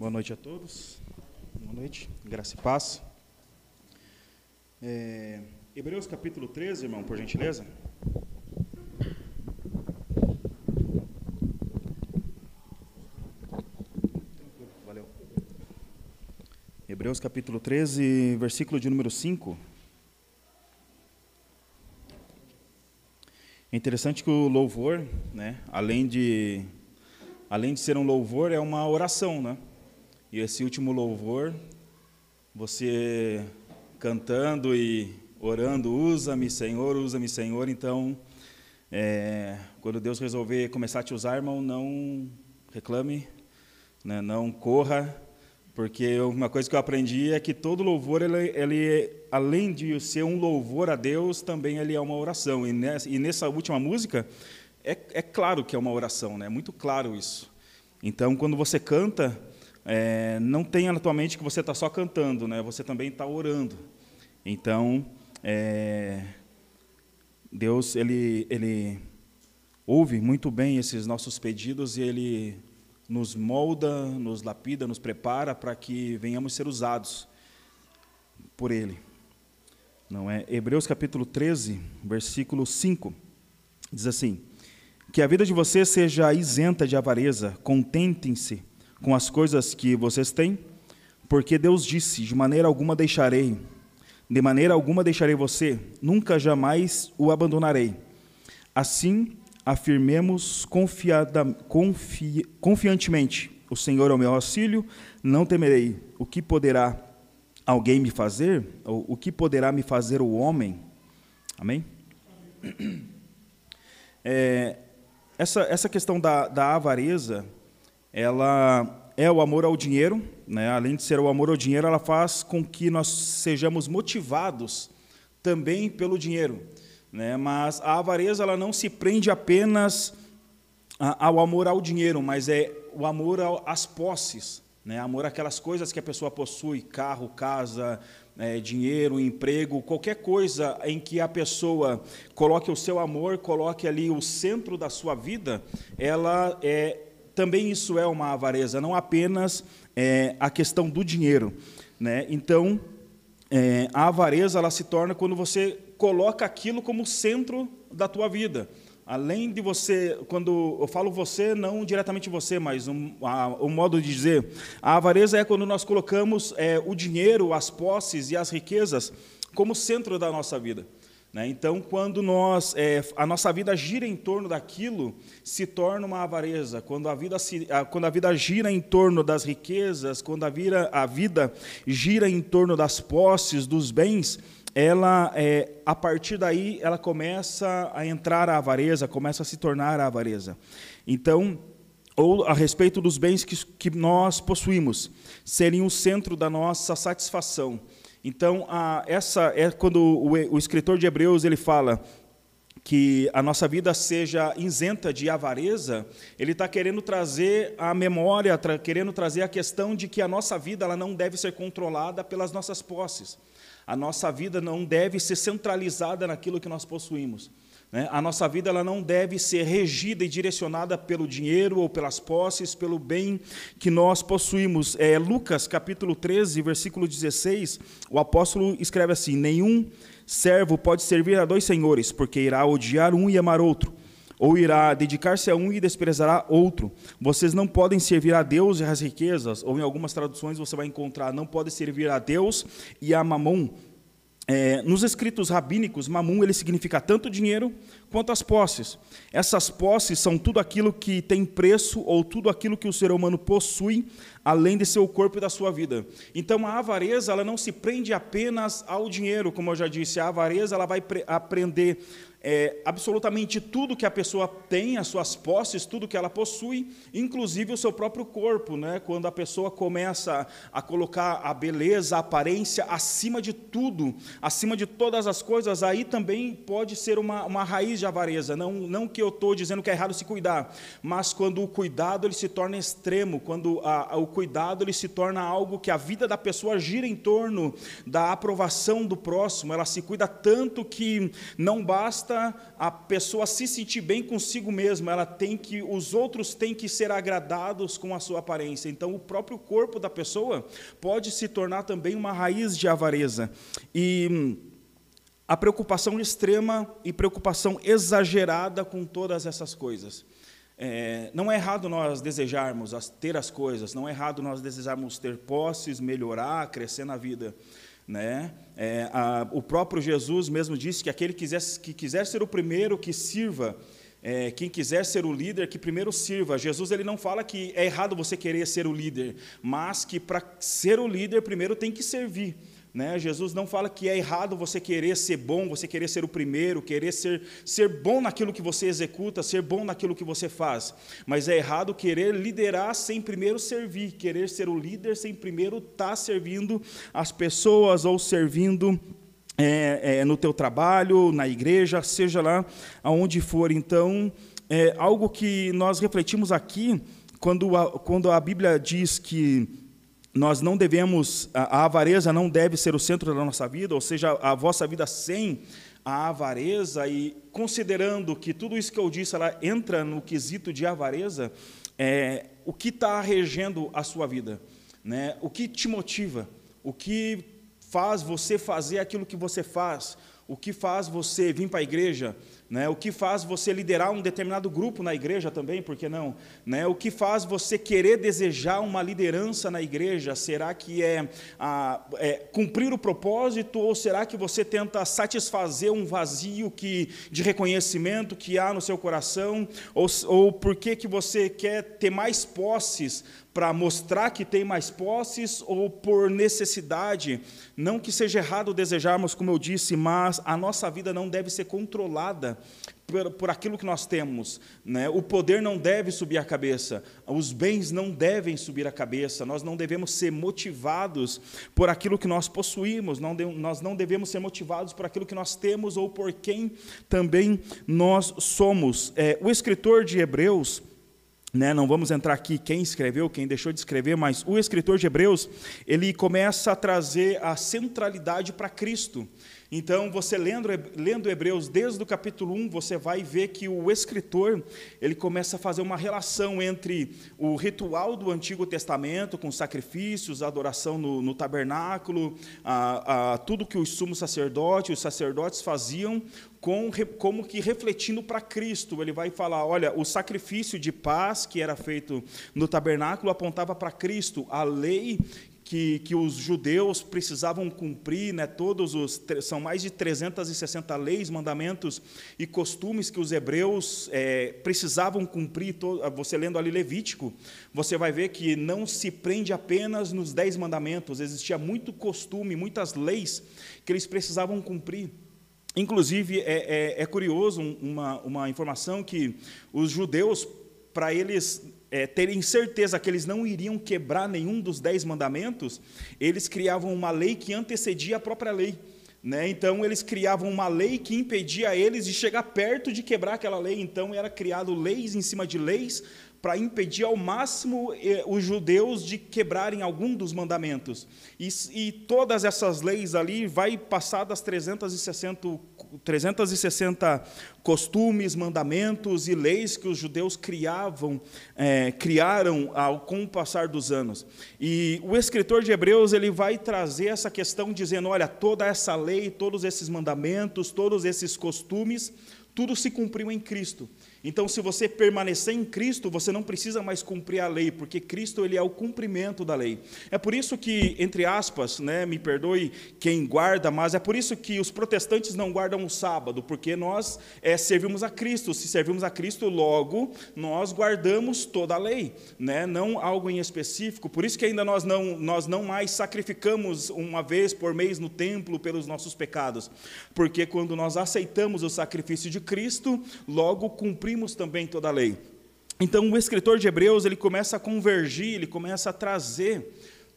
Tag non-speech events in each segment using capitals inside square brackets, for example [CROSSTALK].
Boa noite a todos. Boa noite, graça e paz. É, Hebreus capítulo 13, irmão, por gentileza. Valeu. Hebreus capítulo 13, versículo de número 5. É interessante que o louvor, né, além de além de ser um louvor, é uma oração, né? E esse último louvor, você cantando e orando, usa-me, Senhor, usa-me, Senhor. Então, é, quando Deus resolver começar a te usar, irmão, não reclame, né, não corra, porque uma coisa que eu aprendi é que todo louvor, ele, ele, além de ser um louvor a Deus, também ele é uma oração. E nessa, e nessa última música, é, é claro que é uma oração, né? é muito claro isso. Então, quando você canta, é, não tenha na tua mente que você está só cantando, né? você também está orando. Então, é, Deus ele, ele ouve muito bem esses nossos pedidos e Ele nos molda, nos lapida, nos prepara para que venhamos ser usados por Ele. Não é? Hebreus capítulo 13, versículo 5, diz assim: Que a vida de vocês seja isenta de avareza, contentem-se com as coisas que vocês têm, porque Deus disse: De maneira alguma deixarei, de maneira alguma deixarei você, nunca jamais o abandonarei. Assim, afirmemos confiada, confi, confiantemente: O Senhor é o meu auxílio, não temerei. O que poderá alguém me fazer? Ou o que poderá me fazer o homem? Amém? [CLEARS THROAT] É, essa, essa questão da, da avareza ela é o amor ao dinheiro, né? além de ser o amor ao dinheiro, ela faz com que nós sejamos motivados também pelo dinheiro. Né? Mas a avareza ela não se prende apenas ao amor ao dinheiro, mas é o amor às posses, né? amor àquelas coisas que a pessoa possui, carro, casa, é, dinheiro, emprego, qualquer coisa em que a pessoa coloque o seu amor, coloque ali o centro da sua vida, ela é também isso é uma avareza, não apenas é, a questão do dinheiro. Né? Então, é, a avareza ela se torna quando você coloca aquilo como centro da tua vida. Além de você, quando eu falo você, não diretamente você, mas um, a, um modo de dizer, a avareza é quando nós colocamos é, o dinheiro, as posses e as riquezas como centro da nossa vida. Né? Então, quando nós, é, a nossa vida gira em torno daquilo, se torna uma avareza. Quando a vida, se, a, quando a vida gira em torno das riquezas, quando a, vira, a vida gira em torno das posses, dos bens, ela, é, a partir daí, ela começa a entrar a avareza, começa a se tornar a avareza. Então, ou a respeito dos bens que, que nós possuímos, serem o centro da nossa satisfação. Então, a, essa é quando o, o escritor de Hebreus ele fala que a nossa vida seja isenta de avareza, ele está querendo trazer a memória, tra querendo trazer a questão de que a nossa vida ela não deve ser controlada pelas nossas posses. A nossa vida não deve ser centralizada naquilo que nós possuímos. Né? A nossa vida ela não deve ser regida e direcionada pelo dinheiro ou pelas posses, pelo bem que nós possuímos. É, Lucas capítulo 13, versículo 16, o apóstolo escreve assim: Nenhum servo pode servir a dois senhores, porque irá odiar um e amar outro, ou irá dedicar-se a um e desprezará outro. Vocês não podem servir a Deus e às riquezas, ou em algumas traduções você vai encontrar, não pode servir a Deus e a mamon é, nos escritos rabínicos, mamum ele significa tanto dinheiro quanto as posses. Essas posses são tudo aquilo que tem preço ou tudo aquilo que o ser humano possui, além de seu corpo e da sua vida. Então a avareza ela não se prende apenas ao dinheiro, como eu já disse. A avareza ela vai aprender é, absolutamente tudo que a pessoa tem, as suas posses, tudo que ela possui, inclusive o seu próprio corpo. Né? Quando a pessoa começa a colocar a beleza, a aparência acima de tudo, acima de todas as coisas, aí também pode ser uma, uma raiz de avareza. Não, não que eu estou dizendo que é errado se cuidar, mas quando o cuidado ele se torna extremo, quando a, a, o cuidado ele se torna algo que a vida da pessoa gira em torno da aprovação do próximo. Ela se cuida tanto que não basta a pessoa se sentir bem consigo mesma, ela tem que os outros têm que ser agradados com a sua aparência. Então, o próprio corpo da pessoa pode se tornar também uma raiz de avareza. E a preocupação extrema e preocupação exagerada com todas essas coisas. É, não é errado nós desejarmos as, ter as coisas, não é errado nós desejarmos ter posses, melhorar, crescer na vida. Né? É, a, o próprio Jesus mesmo disse que aquele que quiser, que quiser ser o primeiro, que sirva. É, quem quiser ser o líder, que primeiro sirva. Jesus ele não fala que é errado você querer ser o líder, mas que para ser o líder, primeiro tem que servir. Né? Jesus não fala que é errado você querer ser bom, você querer ser o primeiro, querer ser, ser bom naquilo que você executa, ser bom naquilo que você faz. Mas é errado querer liderar sem primeiro servir, querer ser o líder sem primeiro estar tá servindo as pessoas ou servindo é, é, no teu trabalho, na igreja, seja lá aonde for. Então, é algo que nós refletimos aqui quando a, quando a Bíblia diz que nós não devemos, a, avareza não deve ser o centro da nossa vida, ou seja, a vossa vida sem a avareza, e considerando que tudo isso que eu disse ela entra no quesito de avareza, é, o que está regendo a sua vida? Né? O que te motiva? O que faz você fazer aquilo que você faz? O que faz você vir para a igreja? Né? O que faz você liderar um determinado grupo na igreja também, por que não? Né? O que faz você querer desejar uma liderança na igreja? Será que é, a, é, cumprir o propósito ou será que você tenta satisfazer um vazio que, de reconhecimento que há no seu coração? Ou, ou por que, que você quer ter mais posses para mostrar que tem mais posses ou por necessidade. Não que seja errado desejarmos, como eu disse, mas a nossa vida não deve ser controlada por, por aquilo que nós temos. Né? O poder não deve subir a cabeça, os bens não devem subir a cabeça, nós não devemos ser motivados por aquilo que nós possuímos, não de, nós não devemos ser motivados por aquilo que nós temos ou por quem também nós somos. É, o escritor de Hebreus né, não vamos entrar aqui quem escreveu, quem deixou de escrever, mas o escritor de Hebreus, ele começa a trazer a centralidade para Cristo. Então, você lendo, lendo Hebreus desde o capítulo 1, você vai ver que o escritor, ele começa a fazer uma relação entre o ritual do Antigo Testamento, com sacrifícios, adoração no, no tabernáculo, a, a, tudo que os sumos sacerdotes, os sacerdotes faziam, com, como que refletindo para Cristo. Ele vai falar: olha, o sacrifício de paz que era feito no tabernáculo apontava para Cristo, a lei que, que os judeus precisavam cumprir, né, todos os são mais de 360 leis, mandamentos e costumes que os hebreus é, precisavam cumprir. você lendo ali Levítico, você vai ver que não se prende apenas nos dez mandamentos, existia muito costume, muitas leis que eles precisavam cumprir. Inclusive, é, é, é curioso uma, uma informação que os judeus, para eles é, terem certeza que eles não iriam quebrar nenhum dos dez mandamentos, eles criavam uma lei que antecedia a própria lei. Né? Então, eles criavam uma lei que impedia eles de chegar perto de quebrar aquela lei. Então, era criado leis em cima de leis para impedir ao máximo eh, os judeus de quebrarem algum dos mandamentos. E, e, todas essas leis ali vai passar das 360, 360 costumes, mandamentos e leis que os judeus criavam, é, criaram ao, com o passar dos anos. E o escritor de Hebreus ele vai trazer essa questão dizendo, olha, toda essa lei, todos esses mandamentos, todos esses costumes, tudo se cumpriu em Cristo. Então, se você permanecer em Cristo, você não precisa mais cumprir a lei, porque Cristo ele é o cumprimento da lei. É por isso que, entre aspas, né, me perdoe quem guarda, mas é por isso que os protestantes não guardam o sábado, porque nós é, servimos a Cristo. Se servimos a Cristo, logo nós guardamos toda a lei, né, não algo em específico. Por isso que ainda nós não, nós não mais sacrificamos uma vez por mês no templo pelos nossos pecados, porque quando nós aceitamos o sacrifício de Cristo, logo cumprimos cumprimos também toda a lei. Então, o escritor de Hebreus ele começa a convergir, ele começa a trazer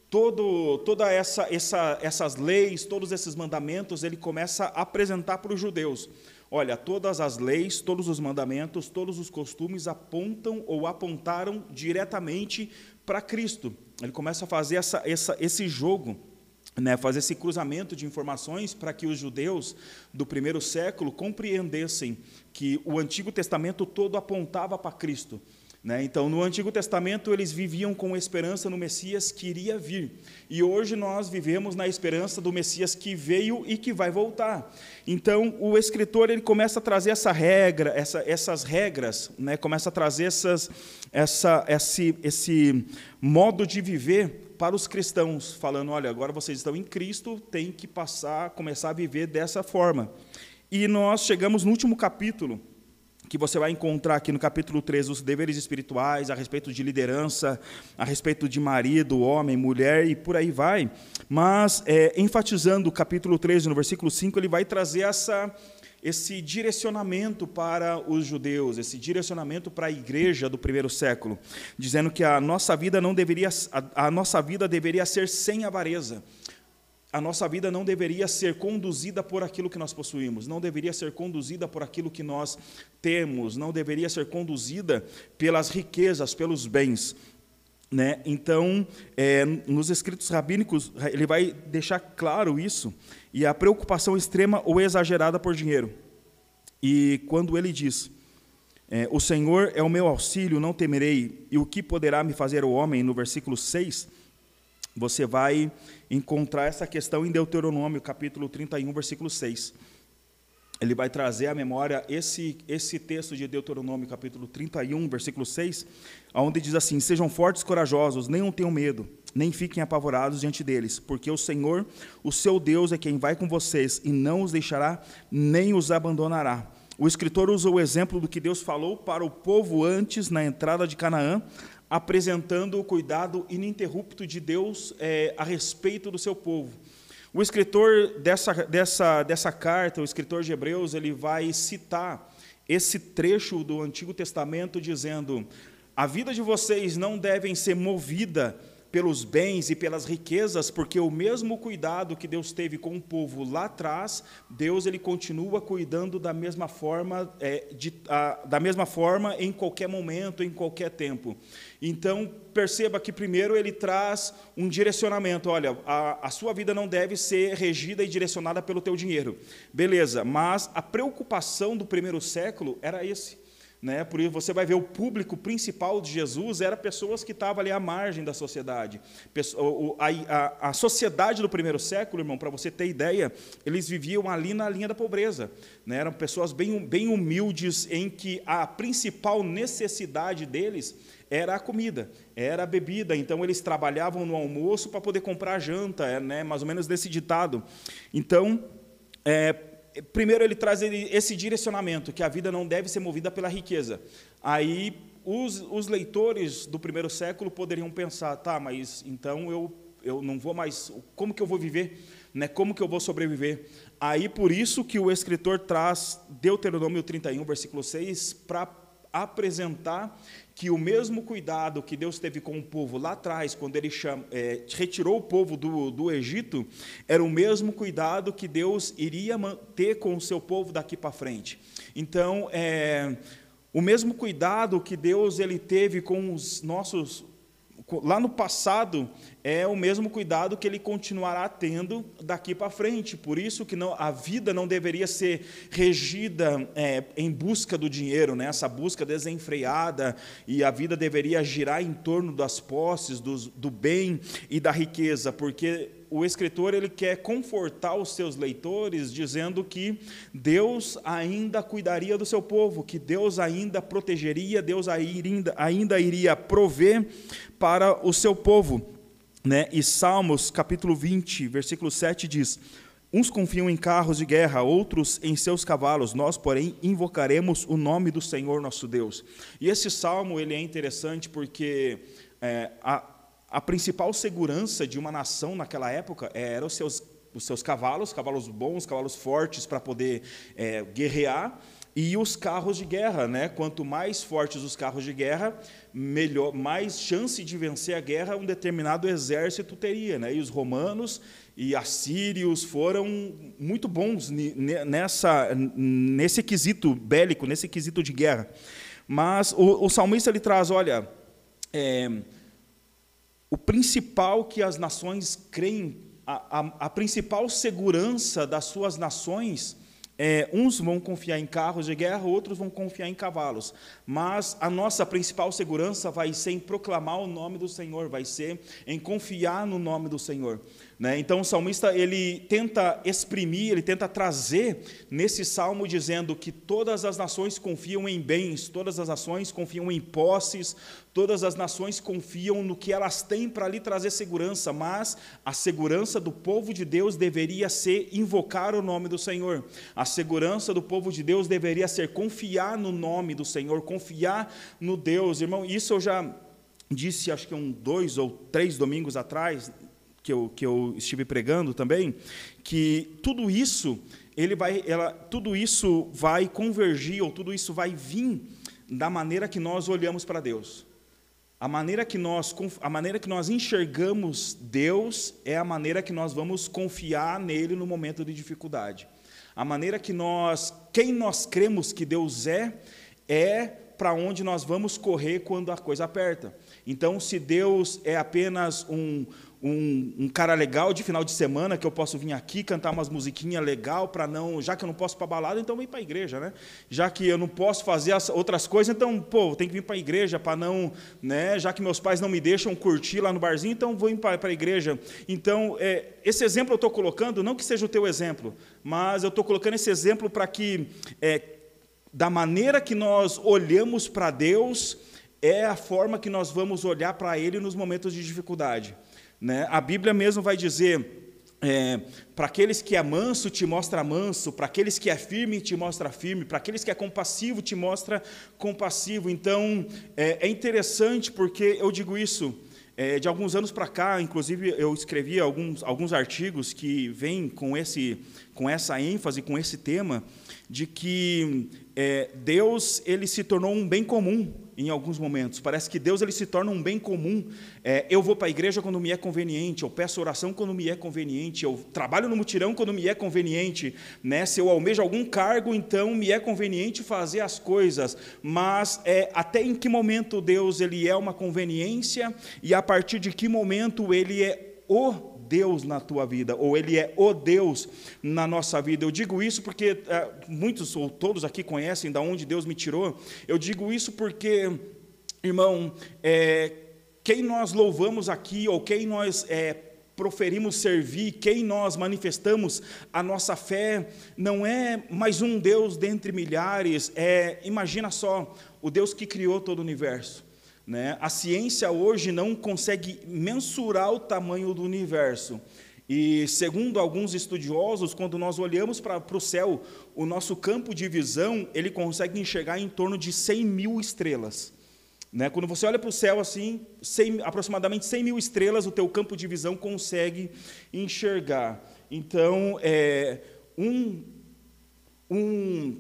todo, toda essa, essa, essas leis, todos esses mandamentos, ele começa a apresentar para os judeus. olha, todas as leis, todos os mandamentos, todos os costumes apontam ou apontaram diretamente para Cristo. Ele começa a fazer essa, essa, esse jogo né, fazer esse cruzamento de informações para que os judeus do primeiro século compreendessem que o Antigo Testamento todo apontava para Cristo. Né? Então, no Antigo Testamento, eles viviam com esperança no Messias que iria vir. E hoje nós vivemos na esperança do Messias que veio e que vai voltar. Então, o escritor ele começa a trazer essa regra, essa, essas regras, né? começa a trazer essas, essa, esse, esse modo de viver para os cristãos, falando: olha, agora vocês estão em Cristo, tem que passar, começar a viver dessa forma. E nós chegamos no último capítulo que você vai encontrar aqui no capítulo 3 os deveres espirituais, a respeito de liderança, a respeito de marido, homem, mulher e por aí vai. Mas, é, enfatizando o capítulo 13, no versículo 5, ele vai trazer essa, esse direcionamento para os judeus, esse direcionamento para a igreja do primeiro século, dizendo que a nossa vida não deveria, a, a nossa vida deveria ser sem avareza a nossa vida não deveria ser conduzida por aquilo que nós possuímos, não deveria ser conduzida por aquilo que nós temos, não deveria ser conduzida pelas riquezas, pelos bens. Né? Então, é, nos escritos rabínicos, ele vai deixar claro isso, e a preocupação extrema ou exagerada por dinheiro. E quando ele diz, é, o Senhor é o meu auxílio, não temerei, e o que poderá me fazer o homem, no versículo 6, você vai encontrar essa questão em Deuteronômio, capítulo 31, versículo 6. Ele vai trazer à memória esse, esse texto de Deuteronômio, capítulo 31, versículo 6, onde diz assim: Sejam fortes e corajosos, nenhum tenham medo, nem fiquem apavorados diante deles, porque o Senhor, o seu Deus, é quem vai com vocês e não os deixará, nem os abandonará. O escritor usa o exemplo do que Deus falou para o povo antes na entrada de Canaã, apresentando o cuidado ininterrupto de Deus é, a respeito do seu povo. O escritor dessa, dessa, dessa carta, o escritor de Hebreus, ele vai citar esse trecho do Antigo Testamento dizendo: a vida de vocês não deve ser movida pelos bens e pelas riquezas, porque o mesmo cuidado que Deus teve com o povo lá atrás, Deus ele continua cuidando da mesma forma, é, de, a, da mesma forma em qualquer momento, em qualquer tempo. Então perceba que primeiro ele traz um direcionamento. Olha, a, a sua vida não deve ser regida e direcionada pelo teu dinheiro, beleza? Mas a preocupação do primeiro século era esse né? Por isso você vai ver o público principal de Jesus era pessoas que estavam ali à margem da sociedade. A, sociedade do primeiro século, irmão, para você ter ideia, eles viviam ali na linha da pobreza. Né? Eram pessoas bem, bem humildes, em que a principal necessidade deles era a comida, era a bebida. Então eles trabalhavam no almoço para poder comprar janta, é, né? mais ou menos desse ditado. Então, é, primeiro ele traz esse direcionamento, que a vida não deve ser movida pela riqueza. Aí os, os leitores do primeiro século poderiam pensar, tá, mas então eu, eu não vou mais, como que eu vou viver? Né? Como que eu vou sobreviver? Aí por isso que o escritor traz Deuteronômio 31, versículo 6, para apresentar que o mesmo cuidado que Deus teve com o povo lá atrás, quando ele chama, é, retirou o povo do, do Egito, era o mesmo cuidado que Deus iria ter com o seu povo daqui para frente. Então, é, o mesmo cuidado que Deus ele teve com os nossos lá no passado é o mesmo cuidado que ele continuará tendo daqui para frente. Por isso que não, a vida não deveria ser regida é, em busca do dinheiro, né? essa busca desenfreada, e a vida deveria girar em torno das posses, do, do bem e da riqueza, porque o escritor ele quer confortar os seus leitores dizendo que Deus ainda cuidaria do seu povo, que Deus ainda protegeria, Deus ainda, ainda iria prover para o seu povo. Né? E Salmos capítulo 20, versículo 7 diz: Uns confiam em carros de guerra, outros em seus cavalos. Nós, porém, invocaremos o nome do Senhor nosso Deus. E esse salmo ele é interessante porque é, a, a principal segurança de uma nação naquela época eram os seus, os seus cavalos, cavalos bons, cavalos fortes para poder é, guerrear, e os carros de guerra, né? Quanto mais fortes os carros de guerra, melhor, mais chance de vencer a guerra um determinado exército teria, né? E os romanos e assírios foram muito bons nessa nesse quesito bélico, nesse quesito de guerra. Mas o, o salmista ele traz, olha, é, o principal que as nações creem, a, a, a principal segurança das suas nações é, uns vão confiar em carros de guerra, outros vão confiar em cavalos. Mas a nossa principal segurança vai ser em proclamar o nome do Senhor, vai ser em confiar no nome do Senhor. Né? Então o salmista ele tenta exprimir, ele tenta trazer nesse salmo dizendo que todas as nações confiam em bens, todas as nações confiam em posses, todas as nações confiam no que elas têm para lhe trazer segurança, mas a segurança do povo de Deus deveria ser invocar o nome do Senhor. A segurança do povo de Deus deveria ser confiar no nome do Senhor, confiar no Deus. Irmão, isso eu já disse, acho que um dois ou três domingos atrás, que eu, que eu estive pregando também, que tudo isso ele vai, ela, tudo isso vai convergir ou tudo isso vai vir da maneira que nós olhamos para Deus. A maneira que nós a maneira que nós enxergamos Deus é a maneira que nós vamos confiar nele no momento de dificuldade. A maneira que nós, quem nós cremos que Deus é, é para onde nós vamos correr quando a coisa aperta. Então, se Deus é apenas um, um, um, cara legal de final de semana que eu posso vir aqui cantar umas musiquinhas legal para não, já que eu não posso para balada, então vem para a igreja, né? Já que eu não posso fazer as outras coisas, então pô, tem que vir para a igreja para não, né? Já que meus pais não me deixam curtir lá no barzinho, então vou para a igreja. Então é, esse exemplo eu estou colocando, não que seja o teu exemplo, mas eu estou colocando esse exemplo para que é, da maneira que nós olhamos para Deus é a forma que nós vamos olhar para Ele nos momentos de dificuldade. Né? A Bíblia mesmo vai dizer: é, para aqueles que é manso, te mostra manso, para aqueles que é firme, te mostra firme, para aqueles que é compassivo, te mostra compassivo. Então, é, é interessante porque eu digo isso. É, de alguns anos para cá, inclusive, eu escrevi alguns, alguns artigos que vêm com, esse, com essa ênfase, com esse tema, de que é, Deus ele se tornou um bem comum em alguns momentos. Parece que Deus ele se torna um bem comum. É, eu vou para a igreja quando me é conveniente, eu peço oração quando me é conveniente, eu trabalho no mutirão quando me é conveniente. Né? Se eu almejo algum cargo, então me é conveniente fazer as coisas. Mas é, até em que momento Deus ele é uma conveniência e a partir de que momento ele é o Deus na tua vida, ou Ele é o Deus na nossa vida. Eu digo isso porque é, muitos ou todos aqui conhecem da onde Deus me tirou. Eu digo isso porque, irmão, é, quem nós louvamos aqui, ou quem nós é, proferimos servir, quem nós manifestamos a nossa fé, não é mais um Deus dentre milhares, é, imagina só, o Deus que criou todo o universo. Né? A ciência hoje não consegue mensurar o tamanho do universo. E, segundo alguns estudiosos, quando nós olhamos para o céu, o nosso campo de visão ele consegue enxergar em torno de 100 mil estrelas. Né? Quando você olha para o céu assim, 100, aproximadamente 100 mil estrelas, o teu campo de visão consegue enxergar. Então, é, um, um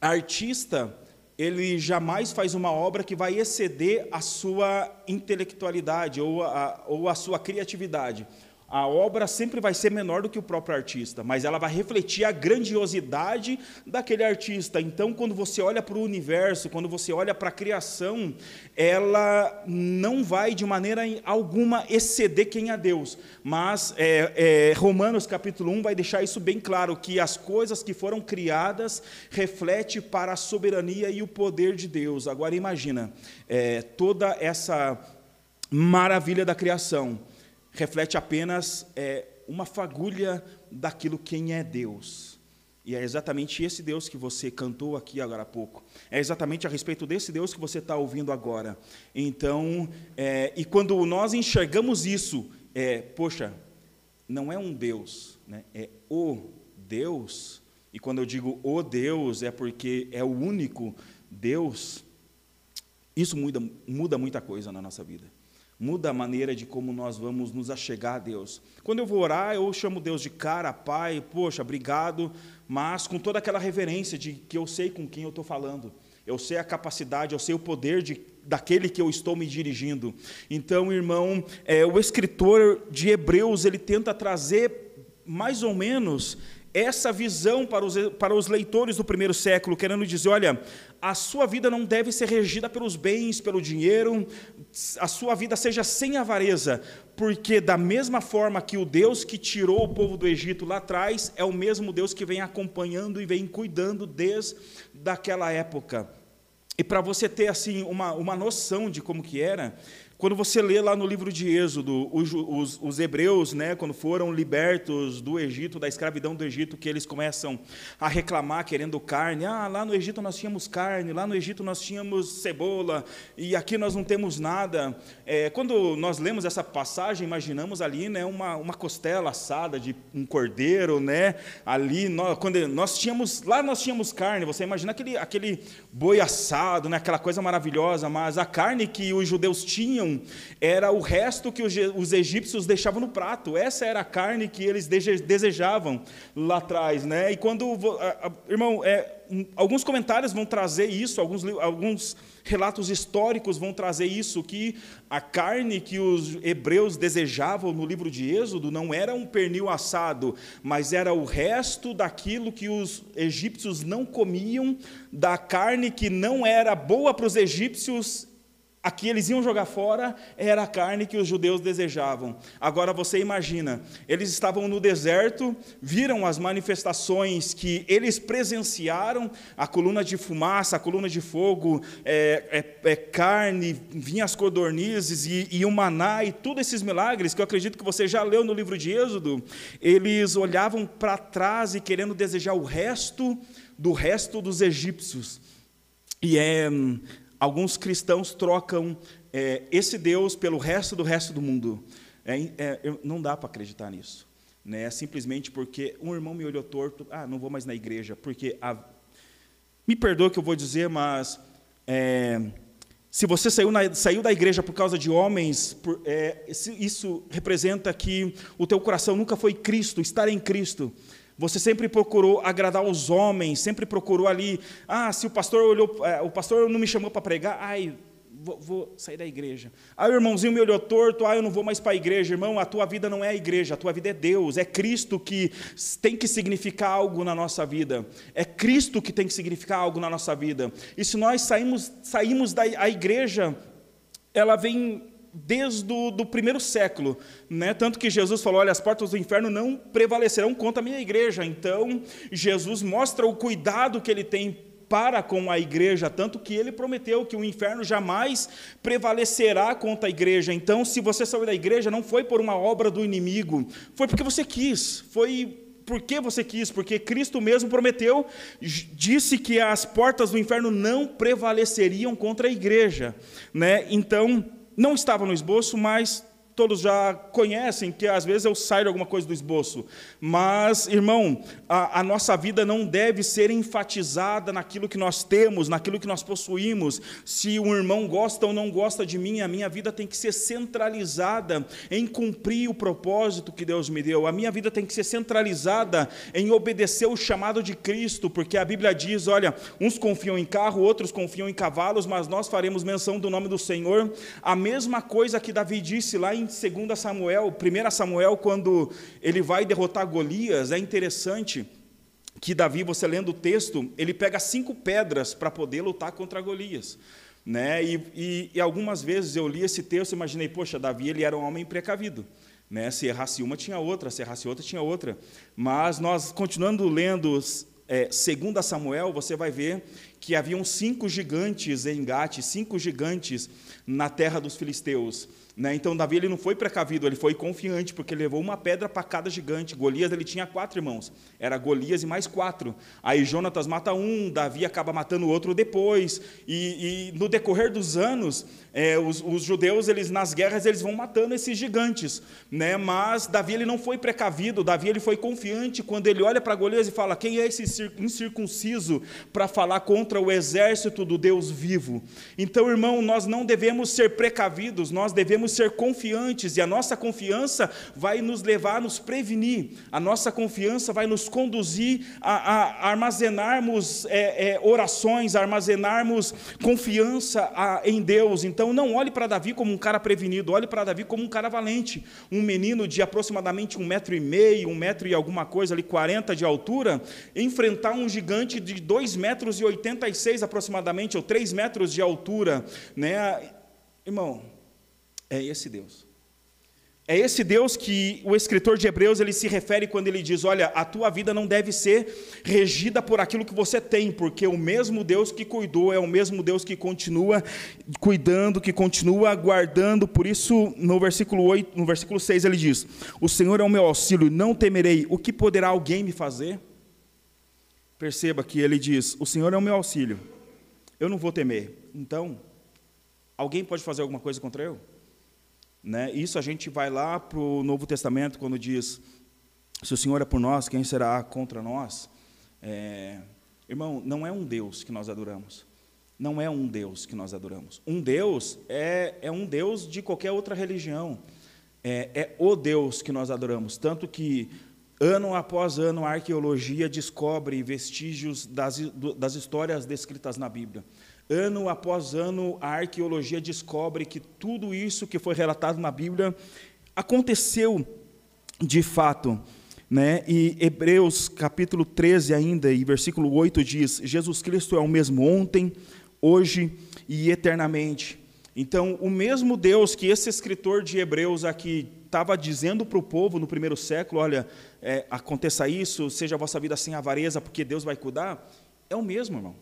artista ele jamais faz uma obra que vai exceder a sua intelectualidade ou a, ou a sua criatividade a obra sempre vai ser menor do que o próprio artista, mas ela vai refletir a grandiosidade daquele artista. Então, quando você olha para o universo, quando você olha para a criação, ela não vai de maneira alguma exceder quem é Deus. Mas é, é, Romanos capítulo 1 vai deixar isso bem claro, que as coisas que foram criadas refletem para a soberania e o poder de Deus. Agora imagina, é, toda essa maravilha da criação reflete apenas é, uma fagulha daquilo quem é Deus. E é exatamente esse Deus que você cantou aqui agora há pouco. É exatamente a respeito desse Deus que você está ouvindo agora. Então, é, e quando nós enxergamos isso, é, poxa, não é um Deus, né? é o Deus. E quando eu digo o Deus, é porque é o único Deus. Isso muda, muda muita coisa na nossa vida. Muda a maneira de como nós vamos nos achegar a Deus. Quando eu vou orar, eu chamo Deus de cara, Pai, poxa, obrigado, mas com toda aquela reverência de que eu sei com quem eu estou falando. Eu sei a capacidade, eu sei o poder de, daquele que eu estou me dirigindo. Então, irmão, é, o escritor de Hebreus ele tenta trazer mais ou menos essa visão para os, para os leitores do primeiro século, querendo dizer: olha, a sua vida não deve ser regida pelos bens, pelo dinheiro, a sua vida seja sem avareza, porque da mesma forma que o Deus que tirou o povo do Egito lá atrás, é o mesmo Deus que vem acompanhando e vem cuidando desde daquela época. E para você ter assim uma, uma noção de como que era, quando você lê lá no livro de Êxodo, os, os, os, hebreus, né, quando foram libertos do Egito, da escravidão do Egito, que eles começam a reclamar querendo carne. Ah, lá no Egito nós tínhamos carne, lá no Egito nós tínhamos cebola, e aqui nós não temos nada. É, quando nós lemos essa passagem, imaginamos ali né, uma, uma costela assada de um cordeiro, né, ali, nós, quando nós tínhamos, lá nós tínhamos carne, você imagina aquele, aquele boi assado, né, aquela coisa maravilhosa, mas a carne que os judeus tinham, era o resto que os egípcios deixavam no prato. Essa era a carne que eles desejavam lá atrás, né? E quando, irmão, é, alguns comentários vão trazer isso, alguns, alguns relatos históricos vão trazer isso, que a carne que os hebreus desejavam no livro de Êxodo não era um pernil assado, mas era o resto daquilo que os egípcios não comiam, da carne que não era boa para os egípcios a que eles iam jogar fora era a carne que os judeus desejavam. Agora você imagina, eles estavam no deserto, viram as manifestações que eles presenciaram, a coluna de fumaça, a coluna de fogo, é, é, é carne, vinham as codornizes e, e o maná e todos esses milagres que eu acredito que você já leu no livro de Êxodo, eles olhavam para trás e querendo desejar o resto do resto dos egípcios. E é alguns cristãos trocam é, esse Deus pelo resto do resto do mundo. É, é, não dá para acreditar nisso. Né? Simplesmente porque um irmão me olhou torto, ah, não vou mais na igreja, porque a... me perdoa que eu vou dizer, mas é, se você saiu, na, saiu, da igreja por causa de homens, por, é, isso representa que o teu coração nunca foi Cristo, estar em Cristo. Você sempre procurou agradar os homens, sempre procurou ali, ah, se o pastor olhou, é, o pastor não me chamou para pregar, ai, vou, vou, sair da igreja. Ah, o irmãozinho me olhou torto, ah, eu não vou mais para a igreja. Irmão, a tua vida não é a igreja, a tua vida é Deus, é Cristo que tem que significar algo na nossa vida. É Cristo que tem que significar algo na nossa vida. E se nós saímos, saímos da a igreja, ela vem desde o do primeiro século, né? tanto que Jesus falou, olha, as portas do inferno não prevalecerão contra a minha igreja, então Jesus mostra o cuidado que ele tem para com a igreja, tanto que ele prometeu que o inferno jamais prevalecerá contra a igreja, então se você saiu da igreja, não foi por uma obra do inimigo, foi porque você quis, foi porque você quis, porque Cristo mesmo prometeu, disse que as portas do inferno não prevaleceriam contra a igreja, né? Então, não estava no esboço, mas todos já conhecem que às vezes eu saio de alguma coisa do esboço. Mas, irmão, a, a, nossa vida não deve ser enfatizada naquilo que nós temos, naquilo que nós possuímos. Se um irmão gosta ou não gosta de mim, a minha vida tem que ser centralizada em cumprir o propósito que Deus me deu. A minha vida tem que ser centralizada em obedecer o chamado de Cristo, porque a Bíblia diz: olha, uns confiam em carro, outros confiam em cavalos, mas nós faremos menção do nome do Senhor. A mesma coisa que Davi disse lá em 2 Samuel, 1 Samuel, quando ele vai derrotar Golias, é interessante que Davi, você lendo o texto, ele pega cinco pedras para poder lutar contra Golias. Né? E, e, e, algumas vezes eu li esse texto e imaginei, poxa, Davi ele era um homem precavido. Né? Se errasse uma, tinha outra, se errasse outra, tinha outra. Mas nós, continuando lendo é, 2 Samuel, você vai ver que haviam cinco gigantes em Gate, cinco gigantes na terra dos filisteus. Né? Então Davi ele não foi precavido, ele foi confiante, porque ele levou uma pedra para cada gigante. Golias ele tinha quatro irmãos, era Golias e mais quatro. Aí Jonatas mata um, Davi acaba matando o outro depois. E, e no decorrer dos anos, é, os, os, judeus eles nas guerras eles vão matando esses gigantes, né? Mas Davi ele não foi precavido, Davi ele foi confiante quando ele olha para Golias e fala: quem é esse incircunciso para falar contra contra o exército do Deus vivo. Então, irmão, nós não devemos ser precavidos, nós devemos ser confiantes, e a nossa confiança vai nos levar a nos prevenir, a nossa confiança vai nos conduzir a, a armazenarmos é, é, orações, a armazenarmos confiança a, em Deus. Então, não olhe para Davi como um cara prevenido, olhe para Davi como um cara valente, um menino de aproximadamente um metro e meio, um metro e alguma coisa ali, 40 de altura, enfrentar um gigante de 2 metros e 86 aproximadamente, ou 3 metros de altura, né? Irmão, é esse Deus. É esse Deus que o escritor de Hebreus ele se refere quando ele diz: Olha, a tua vida não deve ser regida por aquilo que você tem, porque o mesmo Deus que cuidou é o mesmo Deus que continua cuidando, que continua guardando. Por isso, no versículo 8, no versículo 6 ele diz: O Senhor é o meu auxílio, não temerei. O que poderá alguém me fazer? Perceba que ele diz: O Senhor é o meu auxílio, eu não vou temer. Então, alguém pode fazer alguma coisa contra eu? Né? Isso a gente vai lá para o Novo Testamento, quando diz: se o Senhor é por nós, quem será contra nós? É, irmão, não é um Deus que nós adoramos. Não é um Deus que nós adoramos. Um Deus é, é um Deus de qualquer outra religião. É, é o Deus que nós adoramos. Tanto que, ano após ano, a arqueologia descobre vestígios das, das histórias descritas na Bíblia. Ano após ano, a arqueologia descobre que tudo isso que foi relatado na Bíblia aconteceu de fato. Né? E Hebreus capítulo 13 ainda, e versículo 8 diz, Jesus Cristo é o mesmo ontem, hoje e eternamente. Então, o mesmo Deus que esse escritor de Hebreus aqui estava dizendo para o povo no primeiro século, olha, é, aconteça isso, seja a vossa vida sem avareza, porque Deus vai cuidar, é o mesmo, irmão.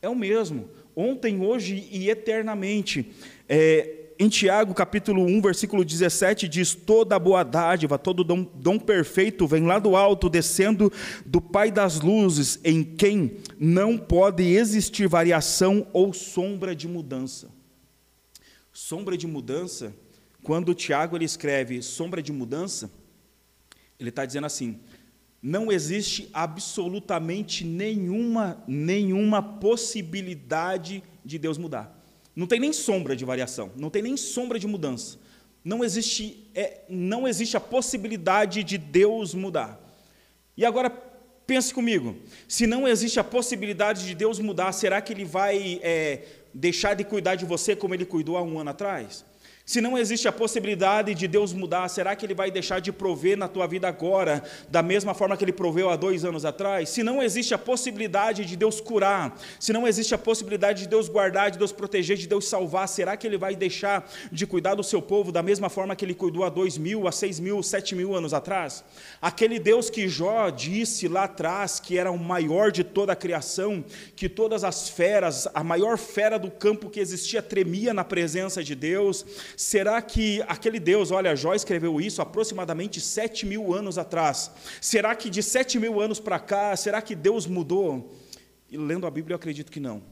É o mesmo ontem, hoje e eternamente. É, em Tiago, capítulo 1, versículo 17, diz: Toda boa dádiva, todo dom, dom, perfeito vem lá do alto, descendo do Pai das luzes, em quem não pode existir variação ou sombra de mudança. Sombra de mudança, quando Tiago ele escreve sombra de mudança, ele está dizendo assim: não existe absolutamente nenhuma, nenhuma possibilidade de Deus mudar. Não tem nem sombra de variação, não tem nem sombra de mudança. Não existe, é, não existe a possibilidade de Deus mudar. E agora pense comigo: se não existe a possibilidade de Deus mudar, será que Ele vai é, deixar de cuidar de você como Ele cuidou há um ano atrás? Se não existe a possibilidade de Deus mudar, será que Ele vai deixar de prover na tua vida agora, da mesma forma que Ele proveu há dois anos atrás? Se não existe a possibilidade de Deus curar, se não existe a possibilidade de Deus guardar, de Deus proteger, de Deus salvar, será que Ele vai deixar de cuidar do seu povo da mesma forma que Ele cuidou há dois mil, há seis mil, sete mil anos atrás? Aquele Deus que Jó disse lá atrás que era o maior de toda a criação, que todas as feras, a maior fera do campo que existia tremia na presença de Deus Será que aquele Deus, olha, Jó escreveu isso aproximadamente sete mil anos atrás. Será que de sete mil anos para cá, será que Deus mudou? E lendo a Bíblia, eu acredito que não.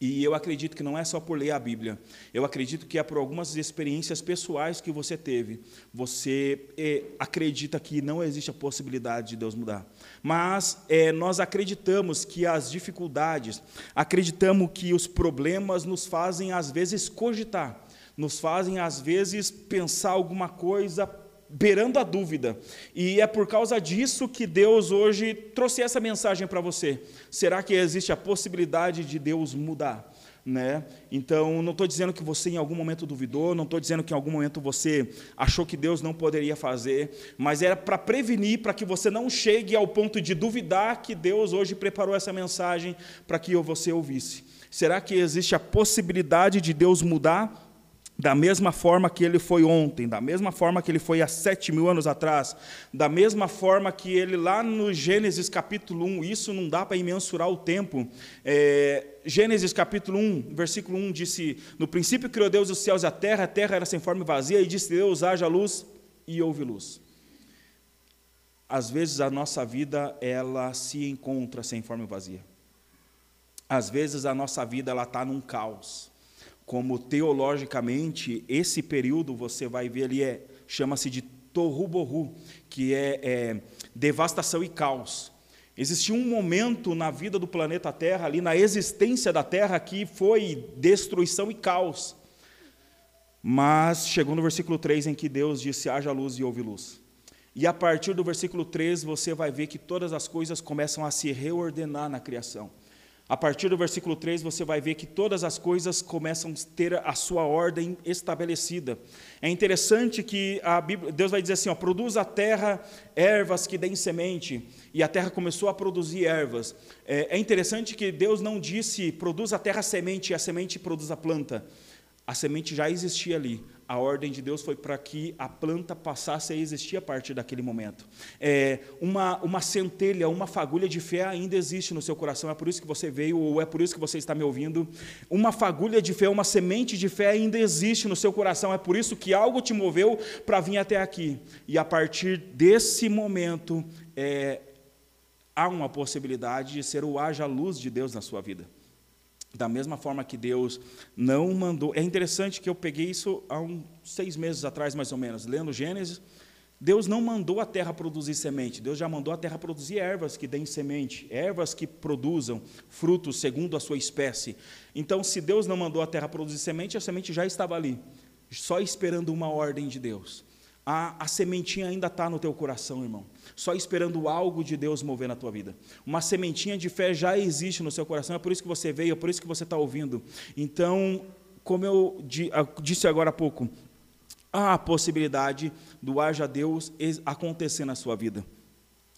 E eu acredito que não é só por ler a Bíblia. Eu acredito que é por algumas experiências pessoais que você teve. Você é, acredita que não existe a possibilidade de Deus mudar. Mas é, nós acreditamos que as dificuldades, acreditamos que os problemas nos fazem, às vezes, cogitar nos fazem, às vezes, pensar alguma coisa beirando a dúvida. E é por causa disso que Deus hoje trouxe essa mensagem para você. Será que existe a possibilidade de Deus mudar? Né? Então, não estou dizendo que você em algum momento duvidou, não estou dizendo que em algum momento você achou que Deus não poderia fazer, mas era para prevenir, para que você não chegue ao ponto de duvidar que Deus hoje preparou essa mensagem para que você ouvisse. Será que existe a possibilidade de Deus mudar? Da mesma forma que ele foi ontem, da mesma forma que ele foi há sete mil anos atrás, da mesma forma que ele lá no Gênesis capítulo 1, isso não dá para imensurar o tempo. É, Gênesis capítulo 1, versículo 1 disse: No princípio criou Deus os céus e a terra, a terra era sem forma e vazia, e disse Deus: haja luz, e houve luz. Às vezes a nossa vida ela se encontra sem forma e vazia. Às vezes a nossa vida ela está num caos como teologicamente esse período você vai ver ali é chama-se de Tohu Bohu, que é, é, devastação e caos. Existia um momento na vida do planeta Terra, ali na existência da Terra, que foi destruição e caos. Mas chegou no versículo 3 em que Deus disse: haja luz e houve luz. E a partir do versículo 3 você vai ver que todas as coisas começam a se reordenar na criação. A partir do versículo 3, você vai ver que todas as coisas começam a ter a sua ordem estabelecida. É interessante que Bíblia, Deus vai dizer assim: ó, produz a terra ervas que deem semente, e a terra começou a produzir ervas. É, é interessante que Deus não disse produz a terra semente e a semente produz a planta. A semente já existia ali, a ordem de Deus foi para que a planta passasse a existir a partir daquele momento. É, uma, uma centelha, uma fagulha de fé ainda existe no seu coração, é por isso que você veio, ou é por isso que você está me ouvindo. Uma fagulha de fé, uma semente de fé ainda existe no seu coração, é por isso que algo te moveu para vir até aqui. E a partir desse momento, é, há uma possibilidade de ser o haja luz de Deus na sua vida. Da mesma forma que Deus não mandou. É interessante que eu peguei isso há uns seis meses atrás, mais ou menos, lendo Gênesis. Deus não mandou a terra produzir semente, Deus já mandou a terra produzir ervas que deem semente, ervas que produzam frutos segundo a sua espécie. Então, se Deus não mandou a terra produzir semente, a semente já estava ali, só esperando uma ordem de Deus. A, a sementinha ainda está no teu coração, irmão só esperando algo de Deus mover na tua vida. Uma sementinha de fé já existe no seu coração, é por isso que você veio, é por isso que você está ouvindo. Então, como eu disse agora há pouco, há a possibilidade do haja Deus acontecer na sua vida.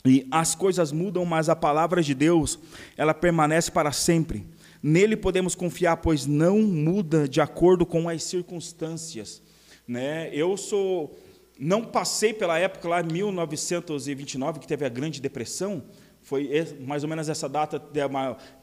E as coisas mudam, mas a palavra de Deus, ela permanece para sempre. Nele podemos confiar, pois não muda de acordo com as circunstâncias. Né? Eu sou não passei pela época lá, 1929, que teve a Grande Depressão, foi mais ou menos essa data,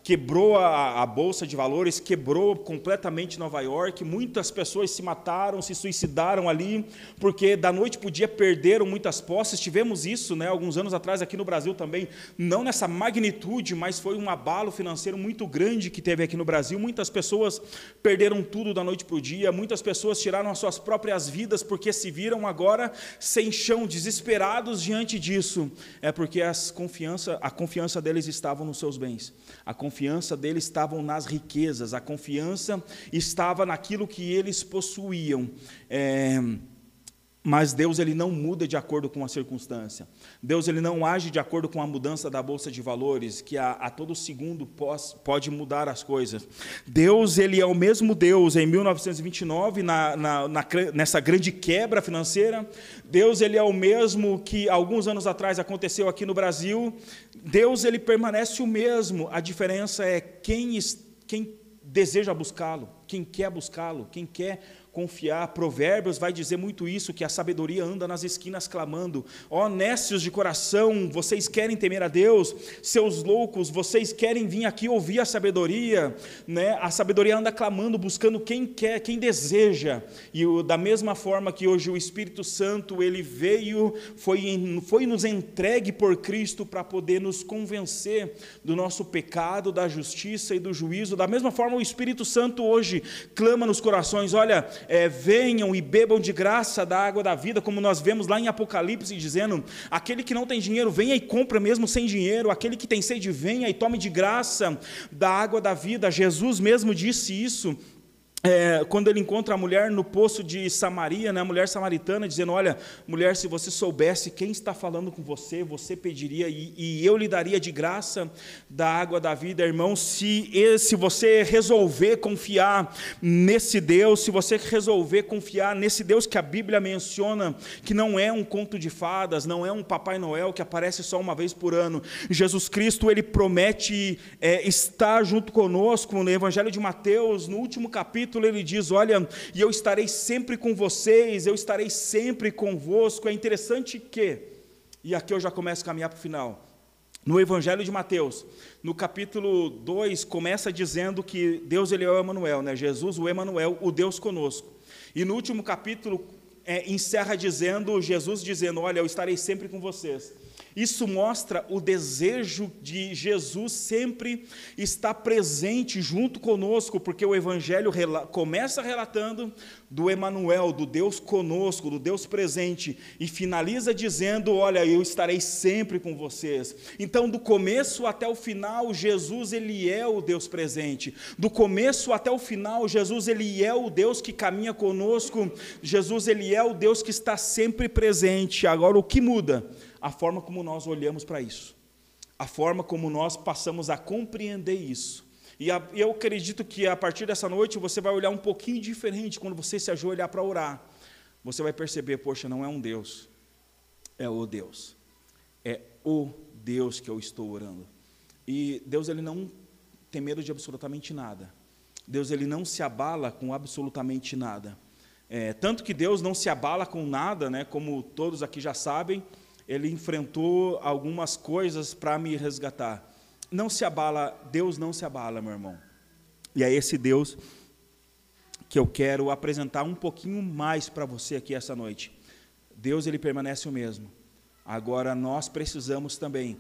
quebrou a, a, bolsa de valores, quebrou completamente Nova York. Muitas pessoas se mataram, se suicidaram ali, porque da noite para o dia perderam muitas posses. Tivemos isso, né, alguns anos atrás aqui no Brasil também, não nessa magnitude, mas foi um abalo financeiro muito grande que teve aqui no Brasil. Muitas pessoas perderam tudo da noite para o dia. Muitas pessoas tiraram as suas próprias vidas porque se viram agora sem chão, desesperados diante disso. É porque as confiança, a confiança deles estava nos seus bens. A deles estava nas riquezas, a confiança estava naquilo que eles possuíam. É, mas Deus ele não muda de acordo com a circunstância. Deus ele não age de acordo com a mudança da bolsa de valores, que a, a todo segundo pós, pode mudar as coisas. Deus ele é o mesmo Deus em 1929 na, na, na, nessa grande quebra financeira. Deus ele é o mesmo que alguns anos atrás aconteceu aqui no Brasil. Deus ele permanece o mesmo. A diferença é quem quem deseja buscá-lo, quem quer buscá-lo, quem quer confiar. Provérbios vai dizer muito isso, que a sabedoria anda nas esquinas clamando. Ó de coração, vocês querem temer a Deus? Seus loucos, vocês querem vir aqui ouvir a sabedoria? Né? A sabedoria anda clamando, buscando quem quer, quem deseja. E da mesma forma que hoje o Espírito Santo, ele veio, foi, foi nos entregue por Cristo para poder nos convencer do nosso pecado, da justiça e do juízo. Da mesma forma, o Espírito Santo hoje clama nos corações: olha, é, venham e bebam de graça da água da vida, como nós vemos lá em Apocalipse, dizendo: aquele que não tem dinheiro, venha e compra mesmo sem dinheiro, aquele que tem sede, venha e tome de graça da água da vida. Jesus mesmo disse isso é, quando ele encontra a mulher no poço de Samaria, né, a mulher samaritana, dizendo: Olha, mulher, se você soubesse quem está falando com você, você pediria e, e eu lhe daria de graça da água da vida, irmão. Se, se você resolver confiar nesse Deus, se você resolver confiar nesse Deus que a Bíblia menciona, que não é um conto de fadas, não é um Papai Noel que aparece só uma vez por ano, Jesus Cristo, ele promete é, estar junto conosco no Evangelho de Mateus, no último capítulo ele diz: Olha, e eu estarei sempre com vocês, eu estarei sempre convosco. É interessante que, e aqui eu já começo a caminhar para o final. No Evangelho de Mateus, no capítulo 2, começa dizendo que Deus ele é o Emanuel, né? Jesus, o Emanuel, o Deus conosco. E no último capítulo é, encerra dizendo, Jesus dizendo: Olha, eu estarei sempre com vocês. Isso mostra o desejo de Jesus sempre estar presente junto conosco, porque o Evangelho começa relatando do Emanuel, do Deus conosco, do Deus presente, e finaliza dizendo: "Olha, eu estarei sempre com vocês". Então, do começo até o final, Jesus ele é o Deus presente. Do começo até o final, Jesus ele é o Deus que caminha conosco. Jesus ele é o Deus que está sempre presente. Agora o que muda? A forma como nós olhamos para isso. A forma como nós passamos a compreender isso. E eu acredito que a partir dessa noite você vai olhar um pouquinho diferente quando você se ajoelhar para orar. Você vai perceber, poxa, não é um Deus, é o Deus. É o Deus que eu estou orando. E Deus ele não tem medo de absolutamente nada. Deus ele não se abala com absolutamente nada. É, tanto que Deus não se abala com nada, né, como todos aqui já sabem, ele enfrentou algumas coisas para me resgatar não se abala, Deus não se abala, meu irmão. E é esse Deus que eu quero apresentar um pouquinho mais para você aqui essa noite. Deus ele permanece o mesmo. Agora nós precisamos também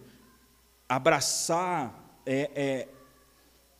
abraçar é, é,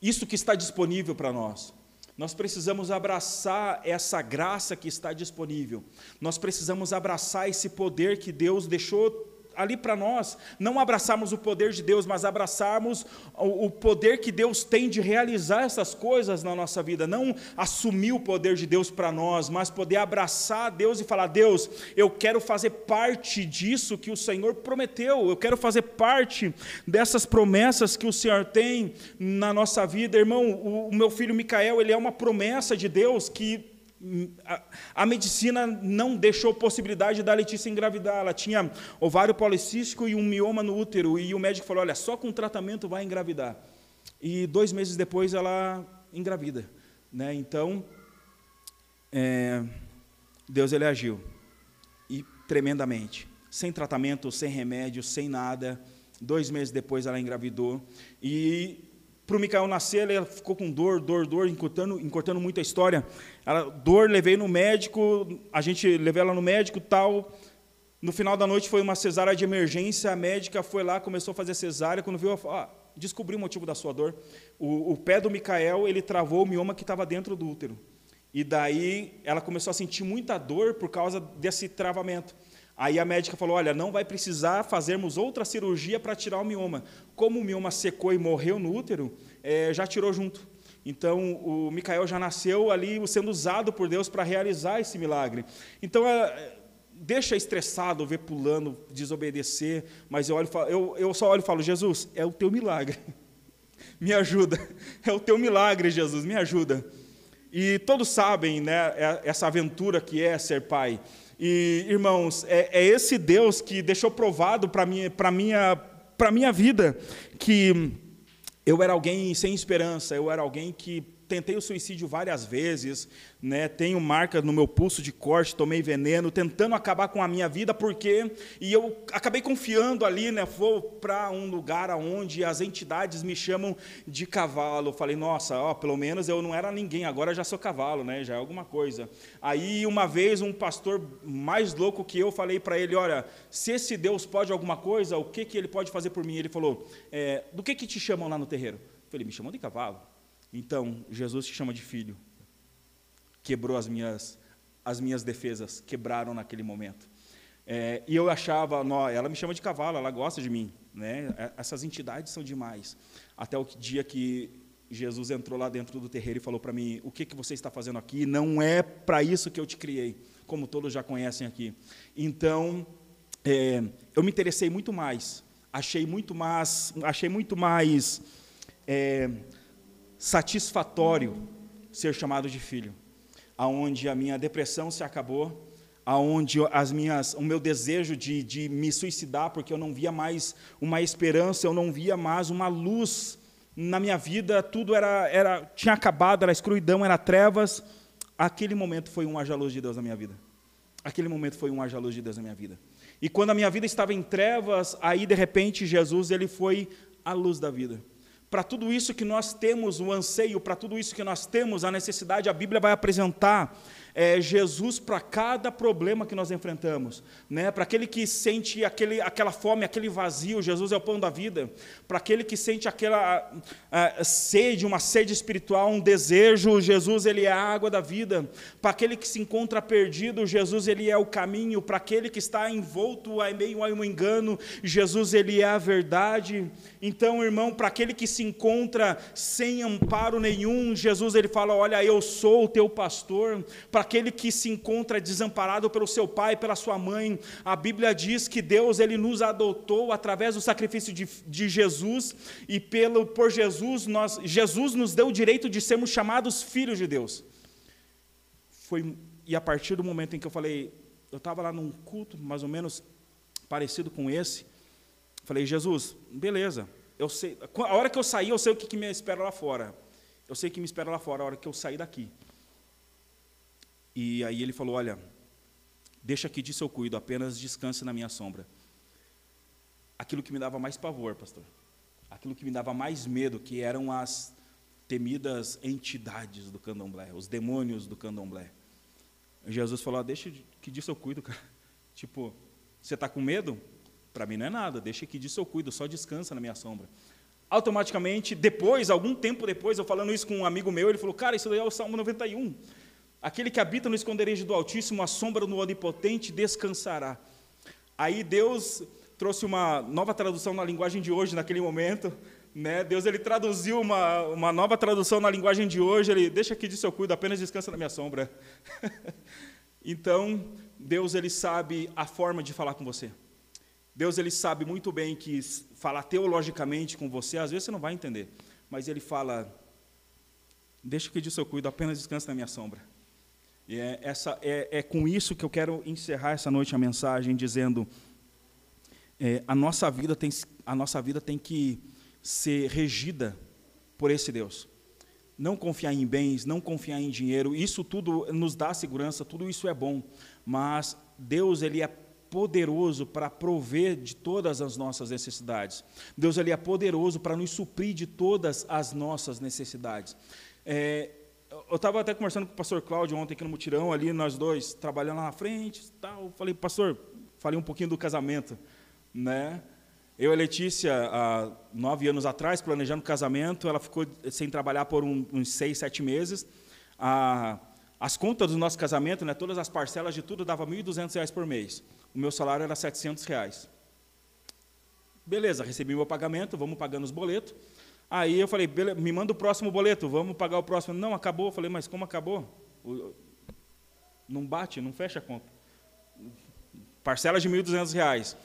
isso que está disponível para nós. Nós precisamos abraçar essa graça que está disponível. Nós precisamos abraçar esse poder que Deus deixou ali para nós, não abraçarmos o poder de Deus, mas abraçarmos o, o, poder que Deus tem de realizar essas coisas na nossa vida, não assumir o poder de Deus para nós, mas poder abraçar Deus e falar: Deus, eu quero fazer parte disso que o Senhor prometeu, eu quero fazer parte dessas promessas que o Senhor tem na nossa vida, irmão. O, o meu filho Micael, ele é uma promessa de Deus que a, medicina não deixou possibilidade da Letícia engravidar. Ela tinha ovário policístico e um mioma no útero. E o médico falou: Olha, só com tratamento vai engravidar. E dois meses depois ela engravida. Né? Então, é, Deus ele agiu. E tremendamente. Sem tratamento, sem remédio, sem nada. Dois meses depois ela engravidou. E para o Micael nascer, ele ficou com dor, dor, dor, encurtando, encurtando muito a história. Ela, dor, levei no médico, a gente levou ela no médico tal. No final da noite foi uma cesárea de emergência, a médica foi lá, começou a fazer cesárea, quando viu, ah, descobriu o motivo da sua dor. O, o pé do Micael, ele travou o mioma que estava dentro do útero. E daí ela começou a sentir muita dor por causa desse travamento. Aí a médica falou: Olha, não vai precisar fazermos outra cirurgia para tirar o mioma. Como o mioma secou e morreu no útero, é, já tirou junto. Então o Micael já nasceu ali sendo usado por Deus para realizar esse milagre. Então é, deixa estressado ver pulando, desobedecer, mas eu, olho, eu, eu só olho e falo: Jesus, é o teu milagre. [LAUGHS] me ajuda. É o teu milagre, Jesus, me ajuda. E todos sabem né, é, essa aventura que é ser pai. E, irmãos, é, é esse Deus que deixou provado para minha, minha, minha vida que eu era alguém sem esperança, eu era alguém que tentei o suicídio várias vezes, né? Tenho marca no meu pulso de corte, tomei veneno, tentando acabar com a minha vida, porque e eu acabei confiando ali, né? Vou para um lugar aonde as entidades me chamam de cavalo. falei, nossa, ó, pelo menos eu não era ninguém, agora já sou cavalo, né? Já é alguma coisa. Aí uma vez um pastor mais louco que eu falei para ele, olha, se esse Deus pode alguma coisa, o que que ele pode fazer por mim? Ele falou, é, do que que te chamam lá no terreiro? Eu falei, me chamam de cavalo. Então, Jesus te chama de filho. Quebrou as minhas, as minhas defesas, quebraram naquele momento. É, e eu achava, não, ela me chama de cavalo, ela gosta de mim. Né? É, essas entidades são demais. Até o dia que Jesus entrou lá dentro do terreiro e falou para mim: O que, que você está fazendo aqui? Não é para isso que eu te criei, como todos já conhecem aqui. Então, é, eu me interessei muito mais, achei muito mais, achei muito mais é, satisfatório ser chamado de filho, aonde a minha depressão se acabou, aonde as minhas, o meu desejo de, de me suicidar, porque eu não via mais uma esperança, eu não via mais uma luz na minha vida, tudo era, era tinha acabado, era escuridão, era trevas. Aquele momento foi um haja luz de Deus na minha vida. Aquele momento foi um haja luz de Deus na minha vida. E quando a minha vida estava em trevas, aí de repente Jesus ele foi a luz da vida. Para tudo isso que nós temos o anseio, para tudo isso que nós temos a necessidade, a Bíblia vai apresentar é, Jesus para cada problema que nós enfrentamos. Né? Para aquele que sente aquele, aquela fome, aquele vazio, Jesus é o pão da vida. Para aquele que sente aquela a, a, sede, uma sede espiritual, um desejo, Jesus ele é a água da vida. Para aquele que se encontra perdido, Jesus ele é o caminho. Para aquele que está envolto em meio a um engano, Jesus ele é a verdade. Então, irmão, para aquele que se encontra sem amparo nenhum, Jesus ele fala: Olha, eu sou o teu pastor. Para aquele que se encontra desamparado pelo seu pai, pela sua mãe, a Bíblia diz que Deus ele nos adotou através do sacrifício de, de Jesus e pelo por Jesus nós Jesus nos deu o direito de sermos chamados filhos de Deus. Foi e a partir do momento em que eu falei, eu estava lá num culto mais ou menos parecido com esse, falei Jesus, beleza, eu sei, a hora que eu sair eu sei o que, que me espera lá fora. Eu sei que me espera lá fora a hora que eu sair daqui. E aí ele falou: Olha, deixa aqui disso eu cuido, apenas descanse na minha sombra. Aquilo que me dava mais pavor, pastor, aquilo que me dava mais medo, que eram as temidas entidades do candomblé, os demônios do candomblé. Jesus falou: ah, Deixa que disso eu cuido, cara. [LAUGHS] Tipo, você está com medo? Para mim não é nada, deixa que disso eu cuido, só descansa na minha sombra automaticamente, depois, algum tempo depois, eu falando isso com um amigo meu, ele falou, cara, isso daí é o Salmo 91. Aquele que habita no esconderijo do Altíssimo, a sombra do Onipotente descansará. Aí Deus trouxe uma nova tradução na linguagem de hoje, naquele momento, né? Deus ele traduziu uma, uma nova tradução na linguagem de hoje, ele deixa aqui disso eu cuido, apenas descansa na minha sombra. [LAUGHS] então, Deus ele sabe a forma de falar com você. Deus ele sabe muito bem que falar teologicamente com você, às vezes você não vai entender, mas ele fala: Deixa que disso eu cuido, apenas descansa na minha sombra. E é, essa, é, é com isso que eu quero encerrar essa noite a mensagem, dizendo: é, a, nossa vida tem, a nossa vida tem que ser regida por esse Deus. Não confiar em bens, não confiar em dinheiro, isso tudo nos dá segurança, tudo isso é bom, mas Deus ele é poderoso para prover de todas as nossas necessidades. Deus ele é poderoso para nos suprir de todas as nossas necessidades. É, eu estava até conversando com o pastor Cláudio ontem aqui no mutirão, ali nós dois, trabalhando lá na frente, tal. Falei, pastor, falei um pouquinho do casamento, né? Eu e a Letícia, há nove anos atrás, planejando casamento, ela ficou sem trabalhar por uns seis, sete meses. A, as contas do nosso casamento, né, todas as parcelas de tudo, dava R$ 1.200 por mês o meu salário era 700 reais. Beleza, recebi meu pagamento, vamos pagando os boletos. Aí eu falei, me manda o próximo boleto, vamos pagar o próximo. Não, acabou. Eu falei, mas como acabou? Não bate, não fecha a conta. Parcela de R$ 1.200.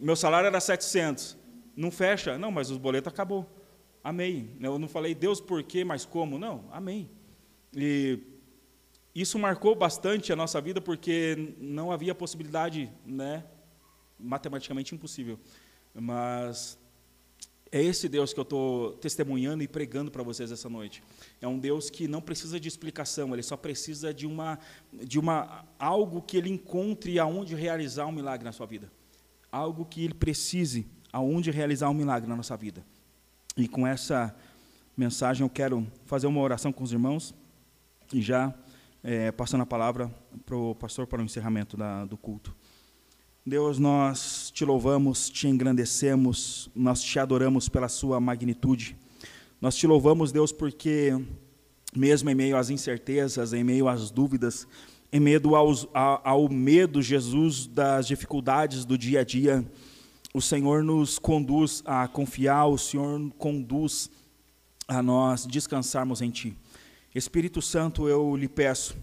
Meu salário era 700. Não fecha. Não, mas os boletos acabou. Amém. Eu não falei, Deus, por quê, mas como? Não, amém. E isso marcou bastante a nossa vida porque não havia possibilidade, né, matematicamente impossível. Mas é esse Deus que eu estou testemunhando e pregando para vocês essa noite. É um Deus que não precisa de explicação, ele só precisa de uma, de uma algo que ele encontre aonde realizar um milagre na sua vida. Algo que ele precise aonde realizar um milagre na nossa vida. E com essa mensagem eu quero fazer uma oração com os irmãos e já é, passando a palavra para o pastor para o encerramento da, do culto. Deus, nós te louvamos, te engrandecemos, nós te adoramos pela sua magnitude. Nós te louvamos, Deus, porque mesmo em meio às incertezas, em meio às dúvidas, em meio aos, ao medo, Jesus, das dificuldades do dia a dia, o Senhor nos conduz a confiar, o Senhor conduz a nós descansarmos em Ti. Espírito Santo, eu lhe peço,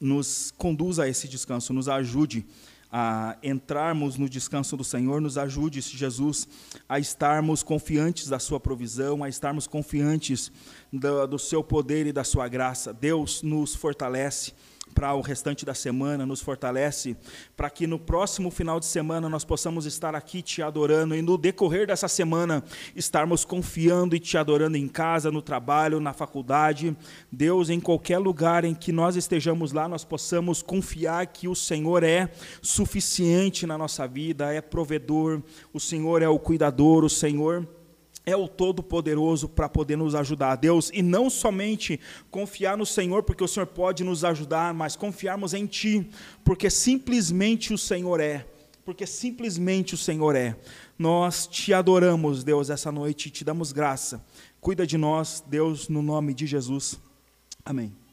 nos conduza a esse descanso, nos ajude a entrarmos no descanso do Senhor, nos ajude, Jesus, a estarmos confiantes da Sua provisão, a estarmos confiantes do, do Seu poder e da Sua graça. Deus nos fortalece para o restante da semana, nos fortalece, para que no próximo final de semana nós possamos estar aqui te adorando e no decorrer dessa semana estarmos confiando e te adorando em casa, no trabalho, na faculdade. Deus, em qualquer lugar em que nós estejamos lá, nós possamos confiar que o Senhor é suficiente na nossa vida, é provedor, o Senhor é o cuidador, o Senhor é o Todo-Poderoso para poder nos ajudar, Deus, e não somente confiar no Senhor, porque o Senhor pode nos ajudar, mas confiarmos em Ti, porque simplesmente o Senhor é, porque simplesmente o Senhor é. Nós te adoramos, Deus, essa noite, te damos graça. Cuida de nós, Deus, no nome de Jesus. Amém.